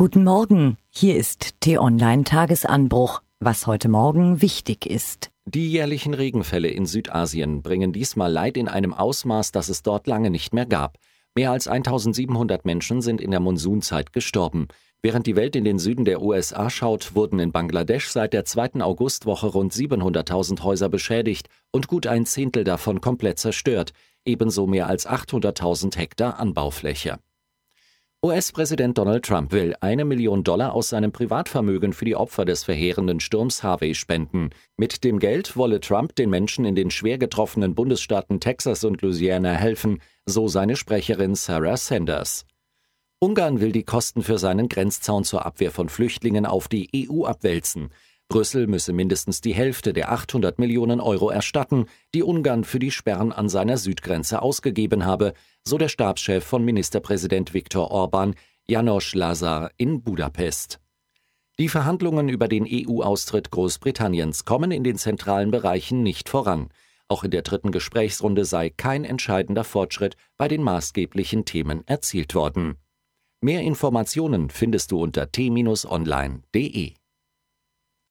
Guten Morgen, hier ist T-Online Tagesanbruch, was heute Morgen wichtig ist. Die jährlichen Regenfälle in Südasien bringen diesmal Leid in einem Ausmaß, das es dort lange nicht mehr gab. Mehr als 1700 Menschen sind in der Monsunzeit gestorben. Während die Welt in den Süden der USA schaut, wurden in Bangladesch seit der zweiten Augustwoche rund 700.000 Häuser beschädigt und gut ein Zehntel davon komplett zerstört, ebenso mehr als 800.000 Hektar Anbaufläche. US-Präsident Donald Trump will eine Million Dollar aus seinem Privatvermögen für die Opfer des verheerenden Sturms Harvey spenden. Mit dem Geld wolle Trump den Menschen in den schwer getroffenen Bundesstaaten Texas und Louisiana helfen, so seine Sprecherin Sarah Sanders. Ungarn will die Kosten für seinen Grenzzaun zur Abwehr von Flüchtlingen auf die EU abwälzen. Brüssel müsse mindestens die Hälfte der 800 Millionen Euro erstatten, die Ungarn für die Sperren an seiner Südgrenze ausgegeben habe, so der Stabschef von Ministerpräsident Viktor Orban, Janos Lazar in Budapest. Die Verhandlungen über den EU-Austritt Großbritanniens kommen in den zentralen Bereichen nicht voran. Auch in der dritten Gesprächsrunde sei kein entscheidender Fortschritt bei den maßgeblichen Themen erzielt worden. Mehr Informationen findest du unter t-online.de.